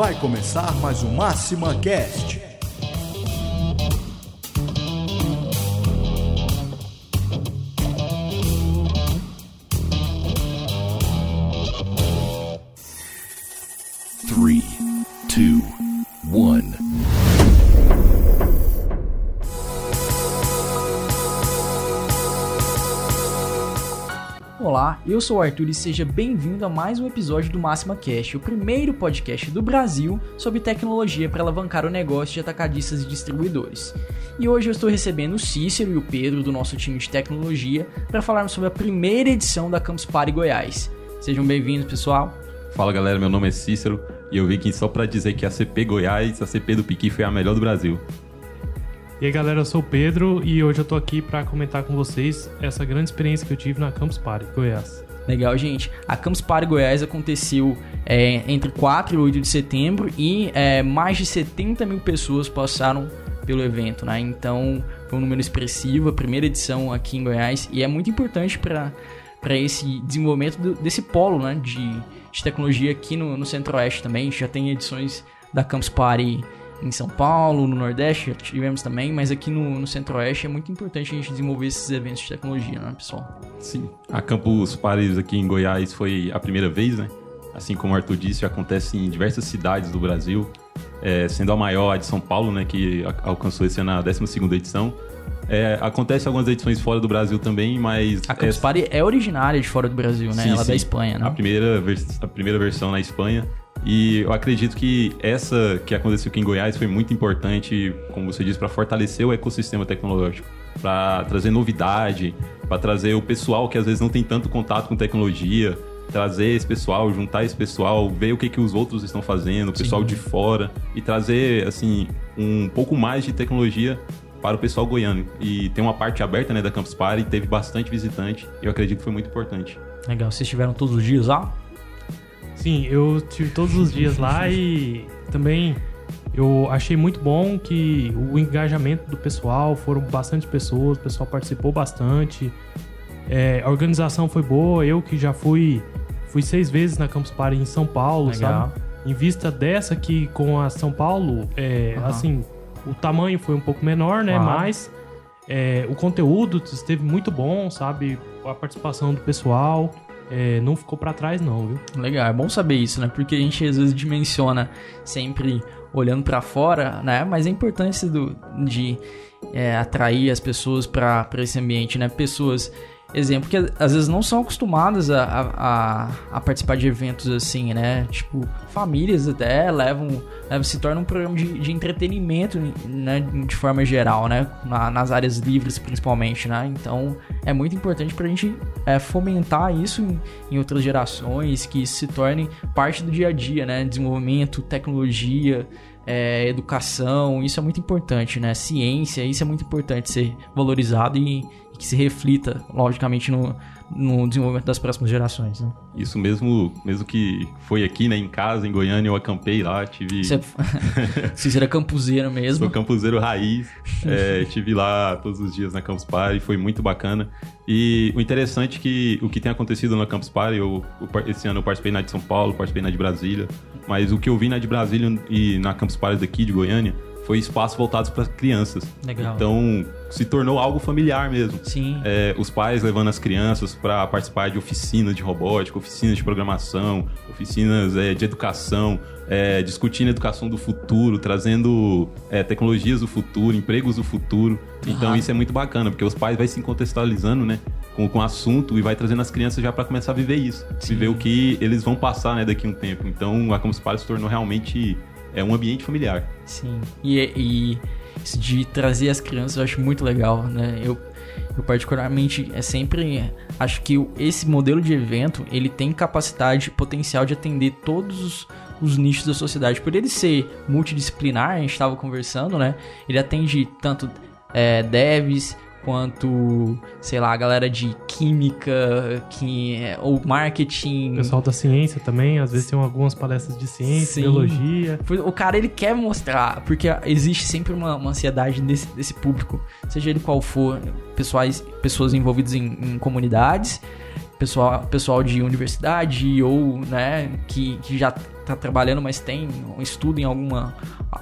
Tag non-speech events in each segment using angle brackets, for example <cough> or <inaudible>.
Vai começar mais um Máxima Cast. Eu sou o Arthur e seja bem-vindo a mais um episódio do Máxima Cast, o primeiro podcast do Brasil sobre tecnologia para alavancar o negócio de atacadistas e distribuidores. E hoje eu estou recebendo o Cícero e o Pedro do nosso time de tecnologia para falarmos sobre a primeira edição da Campus Party Goiás. Sejam bem-vindos, pessoal. Fala galera, meu nome é Cícero e eu vim aqui só pra dizer que a CP Goiás, a CP do Piqui foi a melhor do Brasil. E aí galera, eu sou o Pedro e hoje eu tô aqui para comentar com vocês essa grande experiência que eu tive na Campus Party, Goiás. Legal, gente. A Campus Party Goiás aconteceu é, entre 4 e 8 de setembro e é, mais de 70 mil pessoas passaram pelo evento, né? Então foi um número expressivo, a primeira edição aqui em Goiás e é muito importante para esse desenvolvimento do, desse polo né, de, de tecnologia aqui no, no Centro-Oeste também. Já tem edições da Campus Party em São Paulo, no Nordeste, tivemos também, mas aqui no, no Centro-Oeste é muito importante a gente desenvolver esses eventos de tecnologia, né, pessoal? Sim. A Campus Paris aqui em Goiás foi a primeira vez, né? Assim como o Arthur disse, acontece em diversas cidades do Brasil, é, sendo a maior a de São Paulo, né, que alcançou esse ano a 12ª edição. É, acontece algumas edições fora do Brasil também, mas... A Campus essa... Party é originária de fora do Brasil, né? Sim, Ela é sim. da Espanha, né? A primeira, a primeira versão na Espanha. E eu acredito que essa que aconteceu aqui em Goiás foi muito importante, como você disse, para fortalecer o ecossistema tecnológico, para trazer novidade, para trazer o pessoal que às vezes não tem tanto contato com tecnologia, trazer esse pessoal, juntar esse pessoal, ver o que, que os outros estão fazendo, o pessoal Sim. de fora e trazer assim um pouco mais de tecnologia para o pessoal goiano. E tem uma parte aberta né, da Campus Party, teve bastante visitante, e eu acredito que foi muito importante. Legal, vocês tiveram todos os dias lá? Sim, eu tive todos os dias lá e também eu achei muito bom que o engajamento do pessoal, foram bastante pessoas, o pessoal participou bastante. É, a organização foi boa, eu que já fui fui seis vezes na Campus Party em São Paulo, Legal. sabe? Em vista dessa que com a São Paulo, é, Aham. assim, o tamanho foi um pouco menor, né? Claro. Mas é, o conteúdo esteve muito bom, sabe? A participação do pessoal é, não ficou pra trás não, viu? Legal, é bom saber isso, né? Porque a gente às vezes dimensiona sempre olhando pra fora, né? Mas a importância do, de é, atrair as pessoas pra esse ambiente, né? Pessoas, exemplo, que às vezes não são acostumadas a, a, a- participar de eventos assim, né? Tipo, famílias até levam, levam se torna um programa de, de entretenimento, né? De forma geral, né? Na- nas áreas livres, principalmente, né? Então, é muito importante pra gente é, fomentar isso em, em outras gerações, que se torne parte do dia a dia, né? Desenvolvimento, tecnologia, é, educação, isso é muito importante, né? Ciência, isso é muito importante ser valorizado e que se reflita, logicamente, no, no desenvolvimento das próximas gerações, né? Isso mesmo, mesmo que foi aqui, né, em casa, em Goiânia, eu acampei lá, tive... Você, <laughs> você era campuseiro mesmo. Sou campuseiro raiz, é, tive lá todos os dias na Campus Party, foi muito bacana. E o interessante é que o que tem acontecido na Campus Party, eu, esse ano eu participei na de São Paulo, participei na de Brasília, mas o que eu vi na de Brasília e na Campus Party daqui de Goiânia foi espaços voltados para crianças. Legal. Então se tornou algo familiar mesmo. Sim. É, os pais levando as crianças para participar de oficinas de robótica, oficinas de programação, oficinas é, de educação, é, discutindo a educação do futuro, trazendo é, tecnologias do futuro, empregos do futuro. Então Aham. isso é muito bacana, porque os pais vai se contextualizando, né? Com, com o assunto e vai trazendo as crianças já para começar a viver isso. Sim. Viver o que eles vão passar, né, daqui a um tempo. Então a Campus Party se tornou realmente é, um ambiente familiar. Sim. E, e isso de trazer as crianças eu acho muito legal, né? Eu, eu particularmente é sempre acho que esse modelo de evento ele tem capacidade, potencial de atender todos os, os nichos da sociedade. Por ele ser multidisciplinar, a gente estava conversando, né? Ele atende tanto é, devs quanto, sei lá, a galera de química, que, é, ou marketing. O pessoal da ciência também, às vezes tem algumas palestras de ciência, Sim. biologia. O cara, ele quer mostrar, porque existe sempre uma, uma ansiedade desse, desse público, seja ele qual for, pessoais, pessoas envolvidas em, em comunidades, pessoal, pessoal de universidade ou, né, que, que já tá trabalhando, mas tem um estudo em alguma.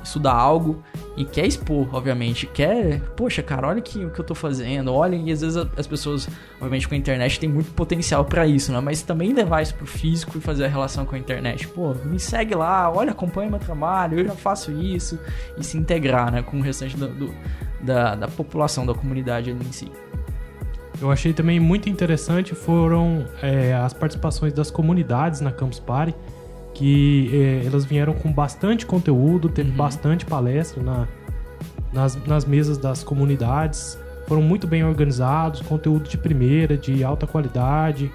Estuda algo e quer expor, obviamente. Quer, poxa, cara, olha aqui o que eu tô fazendo, olha, e às vezes as pessoas, obviamente com a internet, tem muito potencial para isso, né? Mas também levar isso pro físico e fazer a relação com a internet. Pô, me segue lá, olha, acompanha meu trabalho, eu já faço isso, e se integrar, né, com o restante do, do da, da população, da comunidade ali em si. Eu achei também muito interessante foram é, as participações das comunidades na Campus Party, que é, elas vieram com bastante conteúdo, teve uhum. bastante palestra na, nas, nas mesas das comunidades, foram muito bem organizados, conteúdo de primeira, de alta qualidade,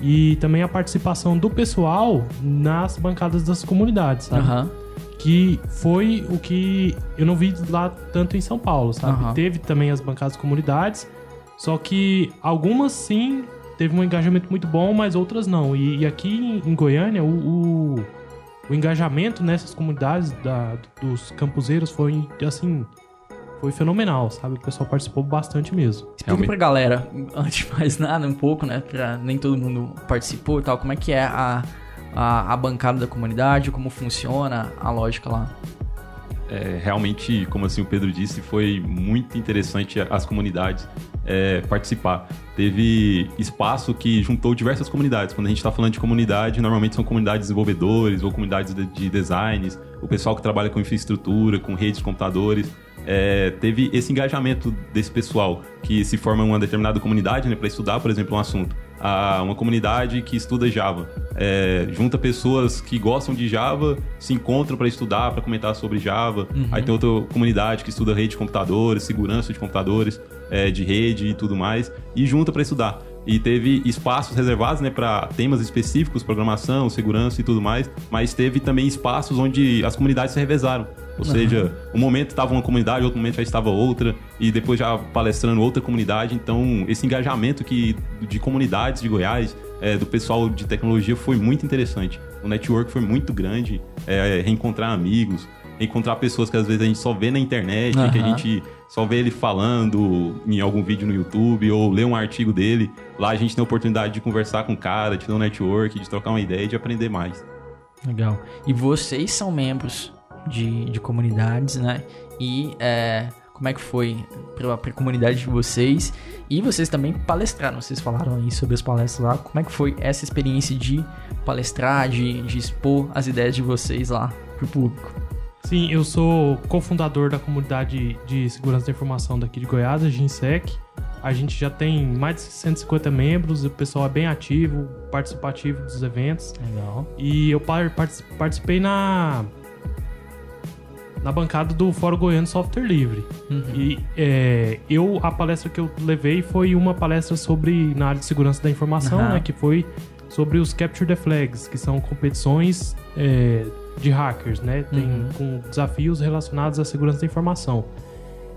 e também a participação do pessoal nas bancadas das comunidades, sabe? Uhum. Que foi o que eu não vi lá tanto em São Paulo, sabe? Uhum. Teve também as bancadas comunidades, só que algumas sim teve um engajamento muito bom, mas outras não. E, e aqui em Goiânia, o, o, o, engajamento nessas comunidades da, dos campuseiros foi assim. Foi fenomenal, sabe? O pessoal participou bastante mesmo. Explica Realmente. pra galera, <laughs> antes de mais nada, um pouco, né? Pra nem todo mundo participou e tal, como é que é a, a, a bancada da comunidade, como funciona a lógica lá é, realmente, como assim o Pedro disse, foi muito interessante as comunidades é, participar. Teve espaço que juntou diversas comunidades. Quando a gente está falando de comunidade, normalmente são comunidades de desenvolvedores ou comunidades de, de designs, o pessoal que trabalha com infraestrutura, com redes de computadores. É, teve esse engajamento desse pessoal que se forma em uma determinada comunidade né, para estudar, por exemplo, um assunto a uma comunidade que estuda Java. É, junta pessoas que gostam de Java, se encontram para estudar, para comentar sobre Java. Uhum. Aí tem outra comunidade que estuda rede de computadores, segurança de computadores, é, de rede e tudo mais, e junta para estudar e teve espaços reservados né, para temas específicos, programação, segurança e tudo mais, mas teve também espaços onde as comunidades se revezaram. Ou uhum. seja, um momento estava uma comunidade, outro momento já estava outra, e depois já palestrando outra comunidade. Então, esse engajamento que, de comunidades de Goiás, é, do pessoal de tecnologia, foi muito interessante. O network foi muito grande, é, reencontrar amigos, encontrar pessoas que às vezes a gente só vê na internet, uhum. que a gente só vê ele falando em algum vídeo no YouTube ou ler um artigo dele. Lá a gente tem a oportunidade de conversar com o cara, de ter um network, de trocar uma ideia e de aprender mais. Legal. E vocês são membros de, de comunidades, né? E é, como é que foi para a comunidade de vocês? E vocês também palestraram, vocês falaram aí sobre as palestras lá. Como é que foi essa experiência de palestrar, de, de expor as ideias de vocês lá pro público? Sim, eu sou cofundador da comunidade de segurança da informação daqui de Goiás, a Ginsec. A gente já tem mais de 150 membros, o pessoal é bem ativo, participativo dos eventos. Legal. E eu participei na na bancada do Fórum Goiano Software Livre. Uhum. E é, eu, a palestra que eu levei foi uma palestra sobre, na área de segurança da informação, uhum. né, que foi sobre os Capture the Flags, que são competições é, de hackers, né? Tem uhum. com desafios relacionados à segurança da informação.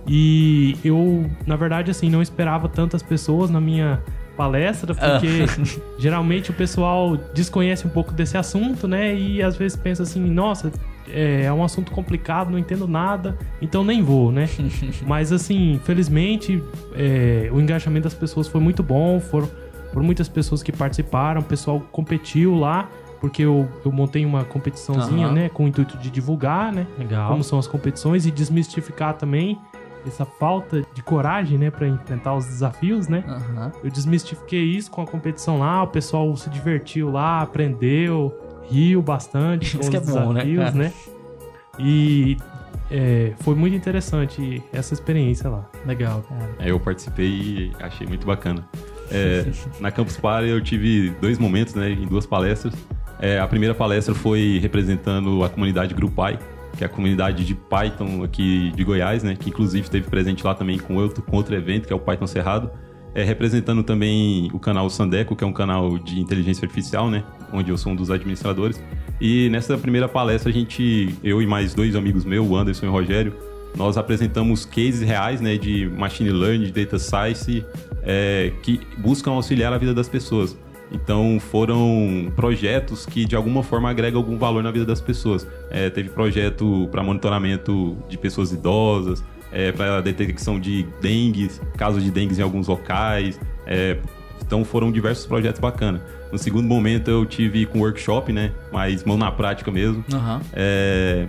E eu, na verdade, assim, não esperava tantas pessoas na minha palestra, porque uh. <laughs> geralmente o pessoal desconhece um pouco desse assunto, né? E às vezes pensa assim, nossa, é, é um assunto complicado, não entendo nada, então nem vou, né? <laughs> Mas assim, felizmente, é, o engajamento das pessoas foi muito bom, foram, foram muitas pessoas que participaram, o pessoal competiu lá porque eu, eu montei uma competiçãozinha, uhum. né, com o intuito de divulgar, né, Legal. como são as competições e desmistificar também essa falta de coragem, né, para enfrentar os desafios, né. Uhum. Eu desmistifiquei isso com a competição lá, o pessoal se divertiu lá, aprendeu, riu bastante <laughs> com os é desafios, bom, né, né? E é, foi muito interessante essa experiência lá. Legal, cara. É, eu participei e achei muito bacana. É, na Campus Party eu tive dois momentos, né, em duas palestras. É, a primeira palestra foi representando a comunidade GruPy, que é a comunidade de Python aqui de Goiás, né? Que inclusive esteve presente lá também com outro, com outro evento, que é o Python Cerrado. É, representando também o canal Sandeco, que é um canal de inteligência artificial, né? Onde eu sou um dos administradores. E nessa primeira palestra, a gente, eu e mais dois amigos meus, o Anderson e o Rogério, nós apresentamos cases reais, né? De machine learning, de data science, é, que buscam auxiliar a vida das pessoas. Então foram projetos que de alguma forma agregam algum valor na vida das pessoas. É, teve projeto para monitoramento de pessoas idosas, é, para detecção de dengue, casos de dengue em alguns locais, é, Então foram diversos projetos bacanas. No segundo momento eu tive com workshop, né? Mais mão na prática mesmo. Aham. É,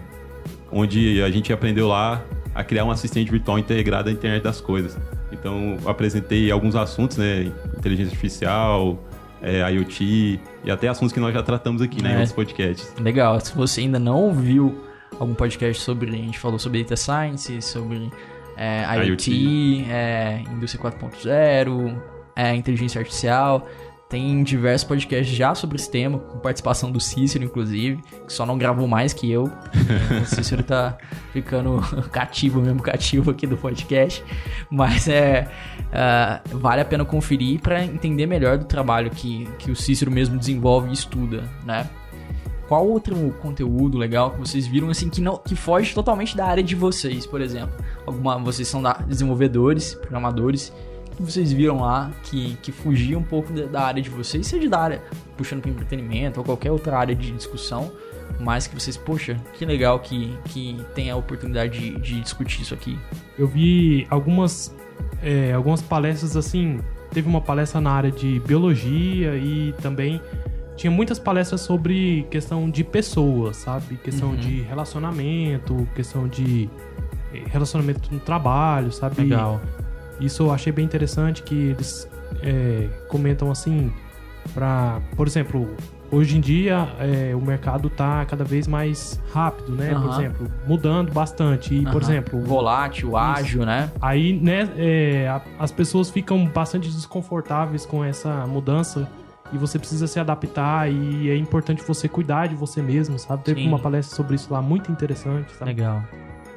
onde a gente aprendeu lá a criar um assistente virtual integrado à internet das coisas. Então, apresentei alguns assuntos, né? Inteligência artificial, é, IoT e até assuntos que nós já tratamos aqui, né? Em É. outros podcasts. Legal. Se você ainda não ouviu algum podcast sobre. A gente falou sobre Data Science, sobre é, IoT, é, Indústria 4.0, é, inteligência artificial. Tem diversos podcasts já sobre esse tema, com participação do Cícero, inclusive, que só não gravou mais que eu. o Cícero tá <laughs> ficando cativo mesmo, cativo aqui do podcast. Mas é. ah, vale a pena conferir para entender melhor do trabalho que, que o Cícero mesmo desenvolve e estuda, né? Qual outro conteúdo legal que vocês viram assim que não que foge totalmente da área de vocês, por exemplo? Alguma vocês são da- desenvolvedores, programadores, que vocês viram lá que, que fugia um pouco da, área de vocês, seja da área puxando para entretenimento ou qualquer outra área de discussão, mas que vocês, poxa, que legal que, que tem a oportunidade de, de discutir isso aqui. Eu vi algumas, é, algumas palestras assim. Teve uma palestra na área de biologia e também tinha muitas palestras sobre questão de pessoas, sabe? Questão Uhum. de relacionamento, questão de eh, relacionamento no trabalho, sabe? Legal. Isso eu achei bem interessante que eles é, comentam assim, para, por exemplo, hoje em dia é, o mercado tá cada vez mais rápido, né? Por Aham. exemplo, mudando bastante. E, por Aham. exemplo, volátil, ágil, né? Aí, né, é, a- as pessoas ficam bastante desconfortáveis com essa mudança e você precisa se adaptar e é importante você cuidar de você mesmo, sabe? Teve Sim. uma palestra sobre isso lá muito interessante, sabe? Legal.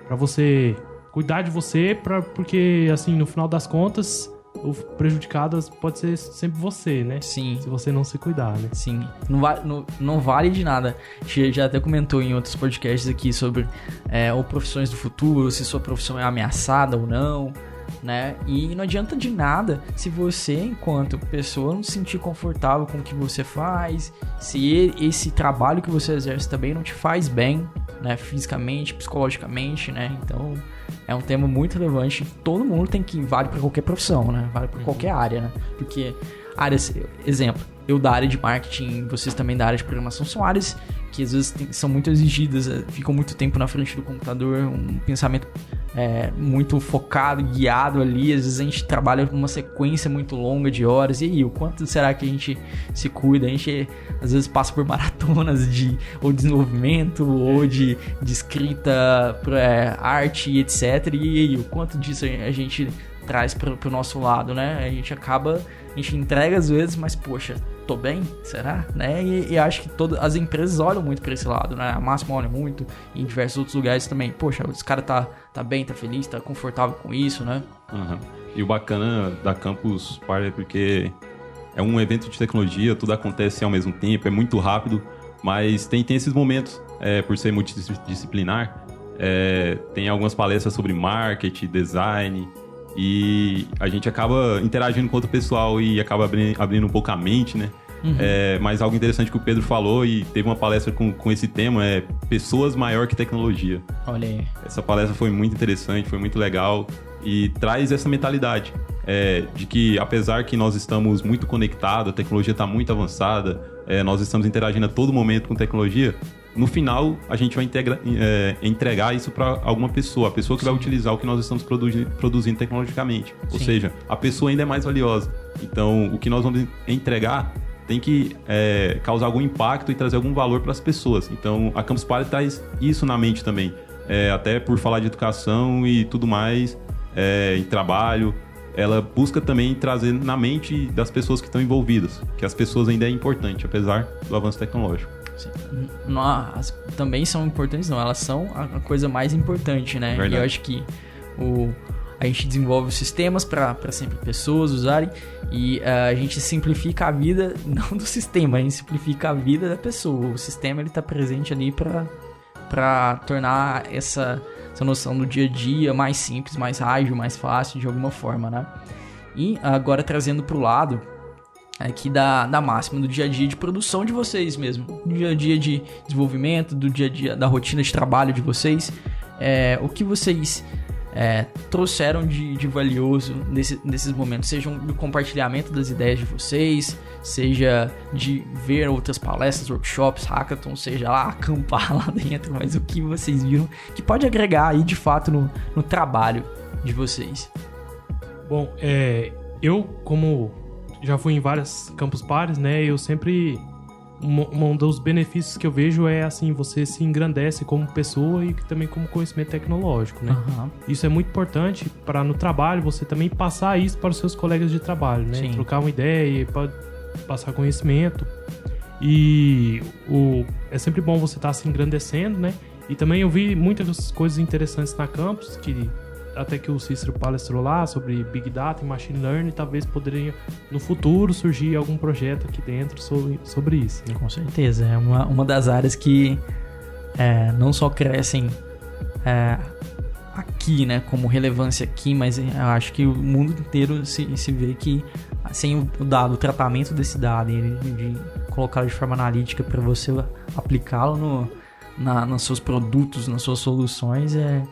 Pra você cuidar de você, pra, porque assim, no final das contas, o prejudicadas pode ser sempre você, né? Sim. Se você não se cuidar, né? Sim, não, va não, não vale de nada. A gente já até comentou em outros podcasts aqui sobre é, ou profissões do futuro, se sua profissão é ameaçada ou não, né? E não adianta de nada se você, enquanto pessoa, não se sentir confortável com o que você faz, se esse trabalho que você exerce também não te faz bem, né? Fisicamente, psicologicamente, né? Então é um tema muito relevante. Todo mundo tem que vale para qualquer profissão, né? Vale para qualquer área, né? Porque áreas, exemplo, eu da área de marketing, vocês também da área de programação, são áreas que às vezes tem- são muito exigidas, eh, ficam muito tempo na frente do computador, um pensamento é, muito focado, guiado ali. Às vezes a gente trabalha com uma sequência muito longa de horas. E aí, o quanto será que a gente se cuida? A gente às vezes passa por <laughs> maratonas de ou desenvolvimento ou de, de escrita, é, arte, etc. E aí, o quanto disso a gente traz pro, pro nosso lado, né? A gente acaba, a gente entrega às vezes, mas poxa, tô bem? Será? Né? E, e acho que todas as empresas olham muito pra esse lado, né? A Máxima olha muito, e em diversos outros lugares também. Poxa, esse cara tá, tá bem, tá feliz, tá confortável com isso, né? Aham. E o bacana da Campus Party é porque é um evento de tecnologia, tudo acontece ao mesmo tempo, é muito rápido, mas tem, tem esses momentos, é, por ser multidisciplinar, é, tem algumas palestras sobre marketing, design, e a gente acaba interagindo com outro pessoal e acaba abri- abrindo um pouco a mente, né? É, mas algo interessante que o Pedro falou e teve uma palestra com, com esse tema é pessoas maior que tecnologia. Olha aí. Essa palestra foi muito interessante, foi muito legal e traz essa mentalidade é, de que apesar que nós estamos muito conectados, a tecnologia está muito avançada, é, nós estamos interagindo a todo momento com tecnologia, no final a gente vai integra- é, entregar isso para alguma pessoa, a pessoa que vai utilizar o que nós estamos produzi- produzindo tecnologicamente. Ou Sim. seja, a pessoa ainda é mais valiosa. Então, o que nós vamos entregar tem que é, causar algum impacto e trazer algum valor para as pessoas. Então, a Campus Party traz isso na mente também. É, até por falar de educação e tudo mais, é, em trabalho, ela busca também trazer na mente das pessoas que estão envolvidas, que as pessoas ainda é importante, apesar do avanço tecnológico. As- também são importantes, não. Elas são a, a coisa mais importante, né? Verdade. E eu acho que o, a gente desenvolve os sistemas para sempre pessoas usarem e ah, a gente simplifica a vida, <laughs> não do sistema, a gente simplifica a vida da pessoa. O sistema ele tá presente ali para para tornar essa, essa noção do dia a dia mais simples, mais ágil, mais fácil de alguma forma, né? E agora trazendo pro lado aqui da, da máxima, do dia a dia de produção de vocês mesmo, do dia a dia de desenvolvimento, do dia a dia da rotina de trabalho de vocês, é, o que vocês é, trouxeram de, de valioso nesse, nesses momentos? Seja um compartilhamento das ideias de vocês, seja de ver outras palestras, workshops, hackathons, seja lá <laughs> acampar lá dentro, mas o que vocês viram que pode agregar aí de fato no, no trabalho de vocês? Bom, é, eu como já fui em várias campus pares, né, eu sempre um, um dos benefícios que eu vejo é assim, você se engrandece como pessoa e também como conhecimento tecnológico, né? Uhum. Isso é muito importante para no trabalho você também passar isso para os seus colegas de trabalho, né? Sim. Trocar uma ideia, pa- passar conhecimento. E o, é sempre bom você estar se engrandecendo, né? E também eu vi muitas coisas interessantes na campus que até que o Cícero palestrou lá sobre Big Data e Machine Learning, talvez poderia no futuro surgir algum projeto aqui dentro sobre, sobre isso. né? Com certeza, é uma, uma das áreas que é, não só crescem é, aqui, né, como relevância aqui, mas eu acho que o mundo inteiro se, se vê que sem o dado, o tratamento desse dado, e ele de colocar de forma analítica para você aplicá-lo no, nos seus produtos, nas suas soluções, é,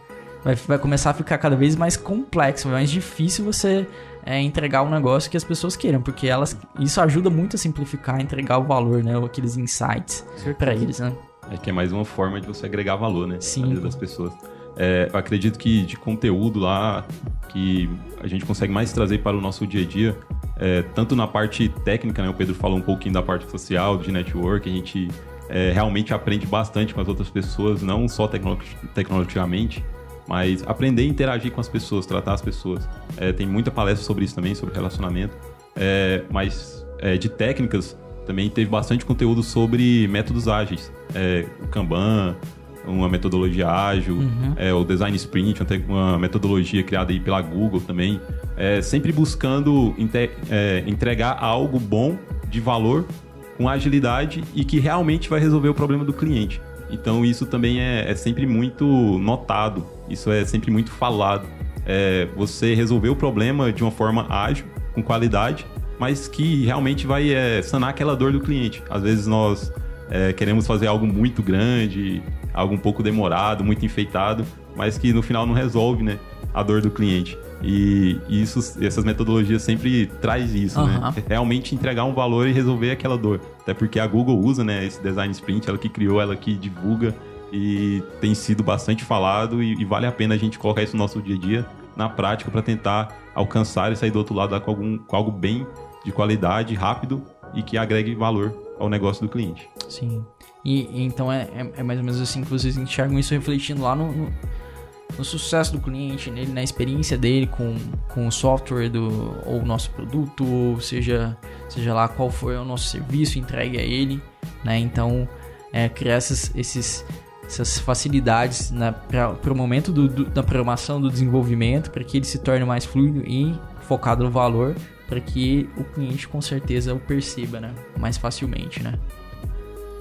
vai, vai começar a ficar cada vez mais complexo, mais difícil você é, entregar um negócio que as pessoas queiram, porque elas isso ajuda muito a simplificar, entregar o valor, né, aqueles insights para eles, né? É que é mais uma forma de você agregar valor, né? Sim. Na vida das pessoas. É, eu acredito que de conteúdo lá que a gente consegue mais trazer para o nosso dia a dia, é, tanto na parte técnica, né? O Pedro falou um pouquinho da parte social, de network, a gente é, realmente aprende bastante com as outras pessoas, não só tecno- tecnologicamente, mas aprender a interagir com as pessoas, tratar as pessoas. É, tem muita palestra sobre isso também, sobre relacionamento. É, mas é, de técnicas também teve bastante conteúdo sobre métodos ágeis. É, o Kanban, uma metodologia ágil, é, o Design Sprint, uma metodologia criada aí pela Google também. É, sempre buscando é, entregar algo bom, de valor, com agilidade e que realmente vai resolver o problema do cliente. Então isso também é, é sempre muito notado, isso é sempre muito falado. É, você resolver o problema de uma forma ágil, com qualidade, mas que realmente vai é, sanar aquela dor do cliente. Às vezes nós é, queremos fazer algo muito grande, algo um pouco demorado, muito enfeitado, mas que no final não resolve né, a dor do cliente. E isso, essas metodologias sempre traz isso, Aham. né? Realmente entregar um valor e resolver aquela dor. Até porque a Google usa né, esse design sprint, ela que criou, ela que divulga e tem sido bastante falado e, e vale a pena a gente colocar isso no nosso dia a dia, na prática, para tentar alcançar e sair do outro lado com, algum, com algo bem de qualidade, rápido e que agregue valor ao negócio do cliente. Sim. E, então é, é, é mais ou menos assim que vocês enxergam isso refletindo lá no, no, no sucesso do cliente, nele, na experiência dele com, com o software do, ou o nosso produto, ou seja, seja lá qual for o nosso serviço entregue a ele, né? Então, é, criar essas, esses, essas facilidades para o momento do, do- da programação, do desenvolvimento, para que ele se torne mais fluido e focado no valor, para que o cliente com certeza o perceba, né? Mais facilmente, né?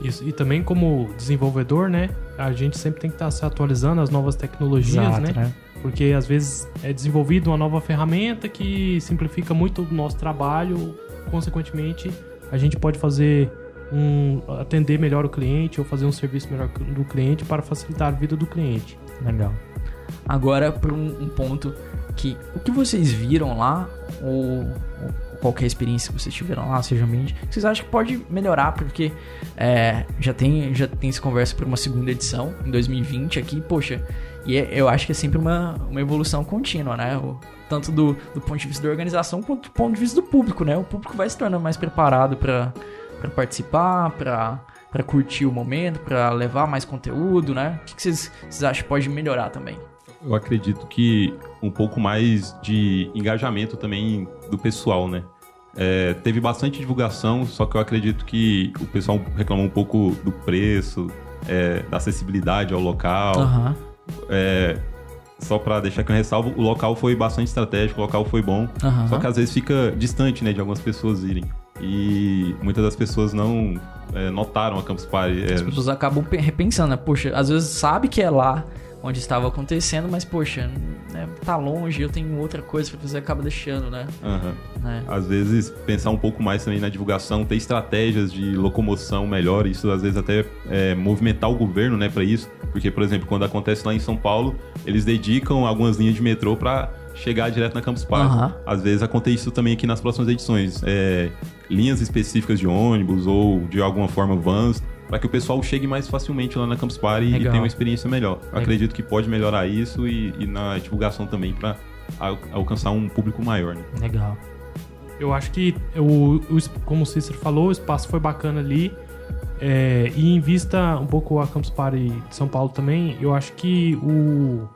Isso. E também como desenvolvedor, né? A gente sempre tem que estar se atualizando às novas tecnologias, né? Porque às vezes é desenvolvida uma nova ferramenta que simplifica muito o nosso trabalho, consequentemente, a gente pode fazer um atender melhor o cliente ou fazer um serviço melhor do cliente para facilitar a vida do cliente. Legal. Agora para um, um ponto que o que vocês viram lá ou, ou qualquer experiência que vocês tiveram lá, seja ambiente, vocês acham que pode melhorar porque é, já tem já tem essa conversa para uma segunda edição em 2020 aqui, poxa, e é- eu acho que é sempre uma, uma evolução contínua, né? O- tanto do, do ponto de vista da organização quanto do ponto de vista do público, né? O público vai se tornando mais preparado para para participar, para para curtir o momento, para levar mais conteúdo, né? O que que vocês, vocês acham que pode melhorar também? Eu acredito que um pouco mais de engajamento também do pessoal, né? É, teve bastante divulgação, só que eu acredito que o pessoal reclamou um pouco do preço, é, da acessibilidade ao local. Aham. É, só pra deixar aqui um ressalvo, o local foi bastante estratégico, o local foi bom. Aham. Só que às vezes fica distante, né, de algumas pessoas irem. E muitas das pessoas não é, notaram a Campus Party. É, As pessoas acabam pe- repensando, né? Poxa, às vezes sabe que é lá onde estava acontecendo, mas poxa, né, tá longe, eu tenho outra coisa para fazer, acaba deixando, né? Aham. né? Às vezes, pensar um pouco mais também na divulgação, ter estratégias de locomoção melhor, isso às vezes até é, movimentar o governo, né, para isso. Porque, por exemplo, quando acontece lá em São Paulo, eles dedicam algumas linhas de metrô para chegar direto na Campus Party. Aham. Às vezes acontece isso também aqui nas próximas edições. É, linhas específicas de ônibus ou de alguma forma vans, para que o pessoal chegue mais facilmente lá na Campus Party e Legal. tenha uma experiência melhor. Eu acredito que pode melhorar isso e, e na divulgação também para alcançar um público maior. Né? Legal. Eu acho que, o, o como o Cícero falou, o espaço foi bacana ali. É, e em vista um pouco a Campus Party de São Paulo também, eu acho que o-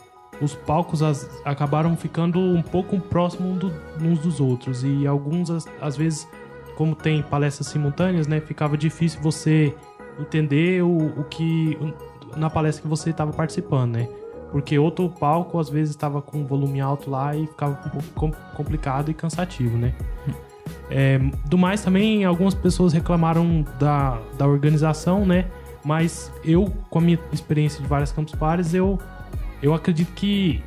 os palcos as- acabaram ficando um pouco próximos do- uns dos outros. E alguns, às, às vezes, como tem palestras simultâneas, né, ficava difícil você entender o, o que. na palestra que você estava participando, né? Porque outro palco às vezes estava com volume alto lá e ficava um pouco com- complicado e cansativo, né? É, do mais também, algumas pessoas reclamaram da, da organização, né? Mas eu, com a minha experiência de várias campus pares, eu, eu acredito que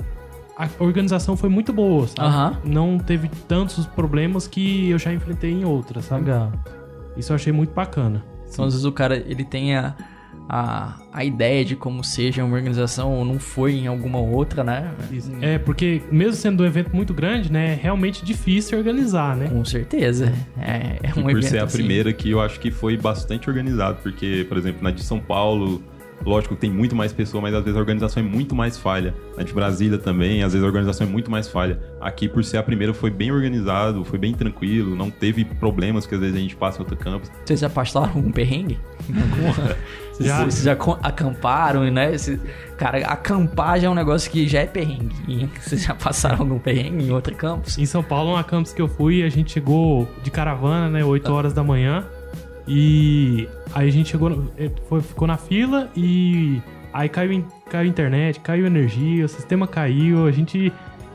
a organização foi muito boa, sabe? Aham. Não teve tantos problemas que eu já enfrentei em outras, sabe? Legal. Isso eu achei muito bacana. Então, às vezes o cara ele tem a, a, a ideia de como seja uma organização ou não foi em alguma outra, né? É, porque mesmo sendo um evento muito grande, né? É realmente difícil organizar, né? Com certeza. É, é E um por evento ser a assim. primeira que eu acho que foi bastante organizado, porque, por exemplo, na de São Paulo, lógico que tem muito mais pessoas, mas às vezes a organização é muito mais falha. Na de Brasília também, às vezes a organização é muito mais falha. Aqui, por ser a primeira, foi bem organizado, foi bem tranquilo, não teve problemas que às vezes a gente passa em outro campus. Vocês já passaram algum perrengue? Alguma? <laughs> Já. Vocês já acamparam, né? Esse- cara, acampar já é um negócio que já é perrengue. <laughs> Vocês já passaram algum perrengue em outro campus? Em São Paulo, uma campus que eu fui, a gente chegou de caravana, né? 8 horas da manhã. E aí a gente chegou, eh, foi- ficou na fila e aí caiu, caiu internet, caiu energia, o sistema caiu. A gente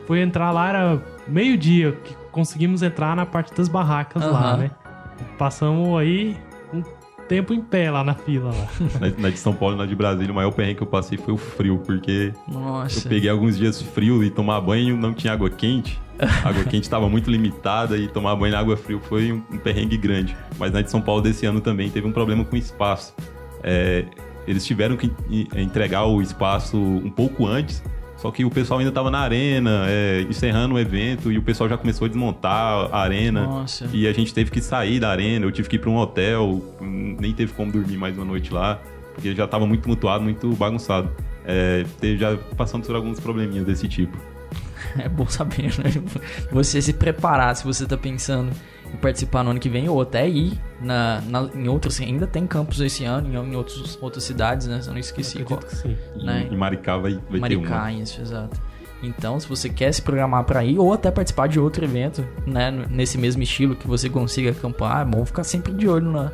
foi entrar lá, era meio-dia que conseguimos entrar na parte das barracas lá, Aham. né? Passamos aí tempo em pé lá na fila lá. Na, na de São Paulo e na de Brasília, o maior perrengue que eu passei foi o frio, porque Nossa. eu peguei alguns dias frio e tomar banho não tinha água quente. A água quente estava muito limitada e tomar banho na água frio foi um, um perrengue grande. Mas na de São Paulo desse ano também teve um problema com o espaço. É, eles tiveram que en- entregar o espaço um pouco antes, só que o pessoal ainda estava na arena, é, encerrando o evento, e o pessoal já começou a desmontar a arena. Nossa. E a gente teve que sair da arena, eu tive que ir para um hotel, nem teve como dormir mais uma noite lá, porque já estava muito mutuado, muito bagunçado. É, já passamos por alguns probleminhas desse tipo. <laughs> É bom saber, né? Você se preparar se você tá pensando participar no ano que vem ou até ir na, na- em outros. Ainda tem campus esse ano em, em outros, outras cidades, né? Se eu não esqueci qual. Acredito que sim. Em, Né? em Maricá vai, vai ter uma. Maricá, isso, exato. Então, se você quer se programar pra ir ou até participar de outro evento, né, nesse mesmo estilo que você consiga acampar, é bom ficar sempre de olho na,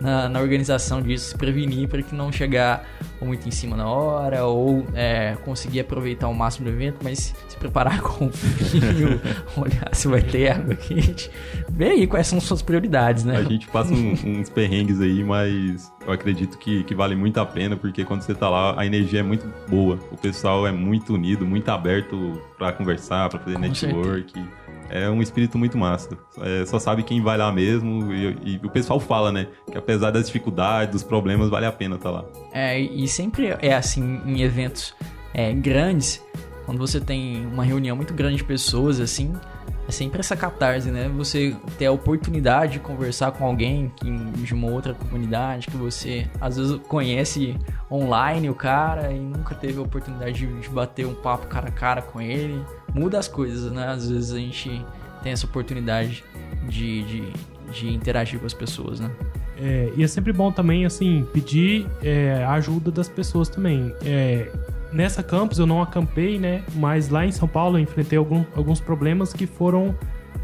na, na organização disso, se prevenir para que não chegar ou muito em cima na hora ou é, conseguir aproveitar o máximo do evento, mas se preparar <laughs> com vinho, olhar se vai ter água quente, ver aí quais são suas prioridades, né? A gente passa um- uns perrengues aí, mas eu acredito que, que vale muito a pena, porque quando você tá lá, a energia é muito boa. O pessoal é muito unido, muito aberto pra conversar, pra fazer Com network. É um espírito muito massa. É, só sabe quem vai lá mesmo. E, e o pessoal fala, né? Que apesar das dificuldades, dos problemas, vale a pena estar lá. É, e sempre é assim em eventos é, grandes, quando você tem uma reunião muito grande de pessoas, assim, é sempre essa catarse, né? Você ter a oportunidade de conversar com alguém que, de uma outra comunidade que você às vezes conhece online o cara e nunca teve a oportunidade de, de bater um papo cara a cara com ele. Muda as coisas, né? Às vezes a gente tem essa oportunidade de, de, de interagir com as pessoas, né? É, e é sempre bom também, assim, pedir é, ajuda das pessoas também. É, nessa campus eu não acampei, né? Mas lá em São Paulo eu enfrentei algum- alguns problemas que foram,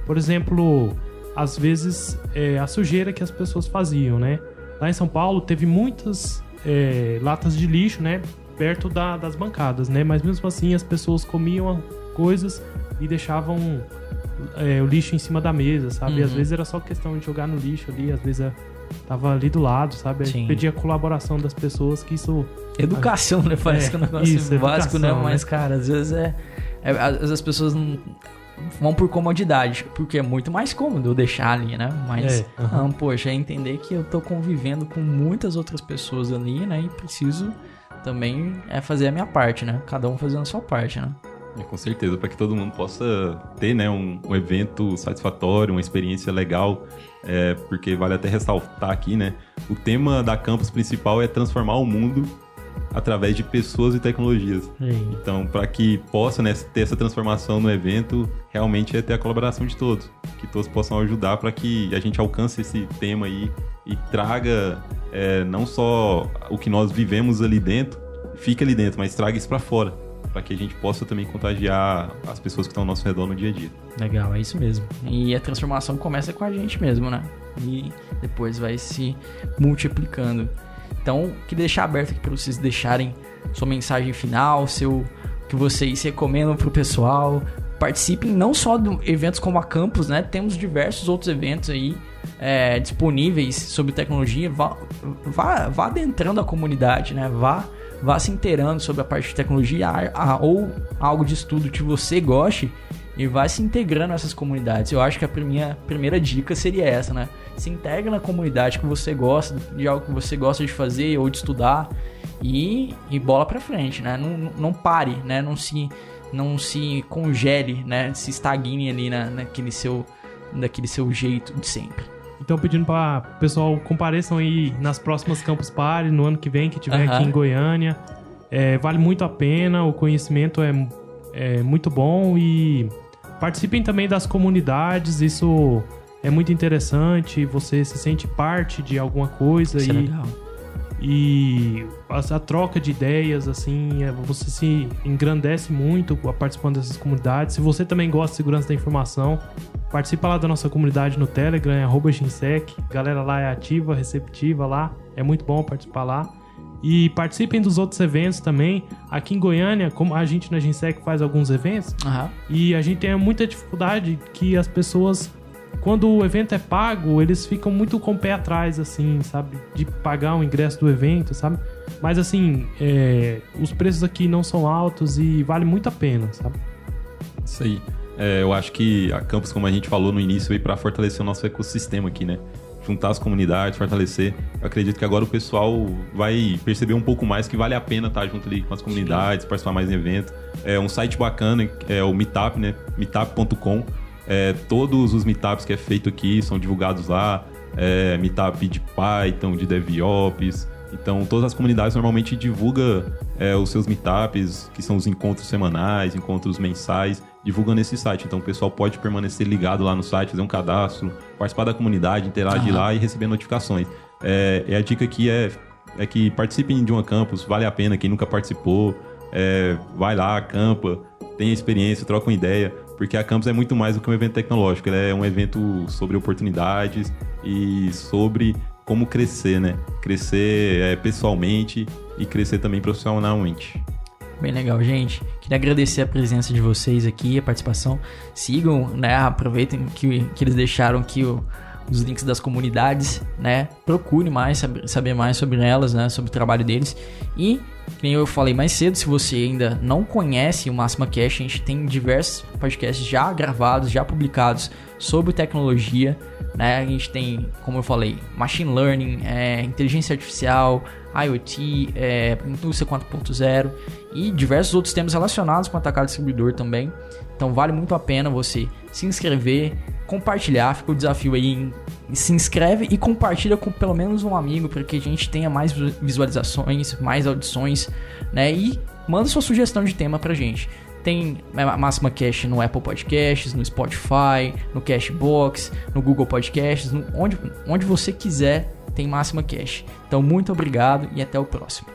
por exemplo, às vezes é, a sujeira que as pessoas faziam, né? Lá em São Paulo teve muitas é, latas de lixo, né? Perto da- das bancadas, né? Mas mesmo assim as pessoas comiam coisas e deixavam é, o lixo em cima da mesa, sabe? E às Uhum. vezes era só questão de jogar no lixo ali, às vezes é, tava ali do lado, sabe? Sim. pedia a colaboração das pessoas, que isso Educação, né? Parece É, que é um negócio isso, básico, né? Mas, cara, às vezes é, é- Às vezes as pessoas não vão por comodidade, porque é muito mais cômodo eu deixar ali, né? Mas, É, aham. não, poxa, é entender que eu tô convivendo com muitas outras pessoas ali, né? E preciso também é fazer a minha parte, né? Cada um fazendo a sua parte, né? É, com certeza, para que todo mundo possa ter né, um, um evento satisfatório, uma experiência legal, é, porque vale até ressaltar aqui, né? O tema da campus principal é transformar o mundo através de pessoas e tecnologias. Sim. Então, para que possa né, ter essa transformação no evento, realmente é ter a colaboração de todos, que todos possam ajudar para que a gente alcance esse tema aí e traga é, não só o que nós vivemos ali dentro, fique ali dentro, mas traga isso para fora, para que a gente possa também contagiar as pessoas que estão ao nosso redor no dia a dia. Legal, é isso mesmo. E a transformação começa com a gente mesmo, né? E depois vai se multiplicando. Então, queria deixar aberto aqui para vocês deixarem sua mensagem final, seu o que vocês recomendam pro pessoal. Participem não só de eventos como a Campus, né? Temos diversos outros eventos aí é, disponíveis sobre tecnologia. Vá, vá, vá adentrando a comunidade, né? Vá, vá se inteirando sobre a parte de tecnologia ou algo de estudo que você goste e vai se integrando nessas comunidades. Eu acho que a minha primeira dica seria essa, né? Se integra na comunidade que você gosta, de algo que você gosta de fazer ou de estudar e, e bola pra frente, né? Não, não- pare, né? Não se, não se congele, né? Se estagne ali na, naquele seu, daquele seu jeito de sempre. Então pedindo para pessoal compareçam aí nas próximas Campus Party no ano que vem que tiver aqui em Goiânia. É, vale muito a pena, o conhecimento é, é muito bom e participem também das comunidades, isso é muito interessante, você se sente parte de alguma coisa Isso é e, legal. e a, a troca de ideias, assim, é, você se engrandece muito a participando dessas comunidades. Se você também gosta de segurança da informação, participa lá da nossa comunidade no Telegram, é arroba Ginsec. A galera lá é ativa, receptiva lá. É muito bom participar lá. E participem dos outros eventos também. Aqui em Goiânia, como a gente na Ginsec faz alguns eventos, Aham. e a gente tem muita dificuldade que as pessoas, quando o evento é pago, eles ficam muito com o pé atrás, assim, sabe? De pagar o ingresso do evento, sabe? Mas assim, é, os preços aqui não são altos e vale muito a pena, sabe? Isso aí. É, eu acho que a Campus, como a gente falou no início, veio para fortalecer o nosso ecossistema aqui, né? Juntar as comunidades, fortalecer. Eu acredito que agora o pessoal vai perceber um pouco mais que vale a pena estar junto ali com as comunidades, participar mais em evento. É um site bacana, é o Meetup, né? Meetup.com. É, todos os meetups que é feito aqui são divulgados lá. É, meetup de Python, de DevOps. Então, todas as comunidades normalmente divulgam é, os seus meetups, que são os encontros semanais, encontros mensais, divulgam nesse site. Então, o pessoal pode permanecer ligado lá no site, fazer um cadastro, participar da comunidade, interagir Aham. lá e receber notificações. É, e a dica aqui é, é que participem de uma campus, vale a pena. Quem nunca participou, é, vai lá, acampa, tenha experiência, troca uma ideia, porque a campus é muito mais do que um evento tecnológico. Ela é um evento sobre oportunidades e sobre como crescer, né? Crescer é, pessoalmente e crescer também profissionalmente. Bem legal, gente. Queria agradecer a presença de vocês aqui, a participação. Sigam, né? Aproveitem que, que eles deixaram aqui o- os links das comunidades, né? Procure mais, saber, mais sobre elas, né? Sobre o trabalho deles. E, como eu falei mais cedo, se você ainda não conhece o Máxima Cash, a gente tem diversos podcasts já gravados, já publicados sobre tecnologia, né? A gente tem, como eu falei, machine learning, é, inteligência artificial, IoT, é, indústria 4.0 e diversos outros temas relacionados com atacado distribuidor também. Então vale muito a pena você se inscrever, compartilhar. Fica o desafio aí em se inscreve e compartilha com pelo menos um amigo para que a gente tenha mais visu- visualizações, mais audições, né? E manda sua sugestão de tema pra gente. Tem a Máxima Cash no Apple Podcasts, no Spotify, no Cashbox, no Google Podcasts, no- onde, onde você quiser tem Máxima Cash. Então, muito obrigado e até o próximo.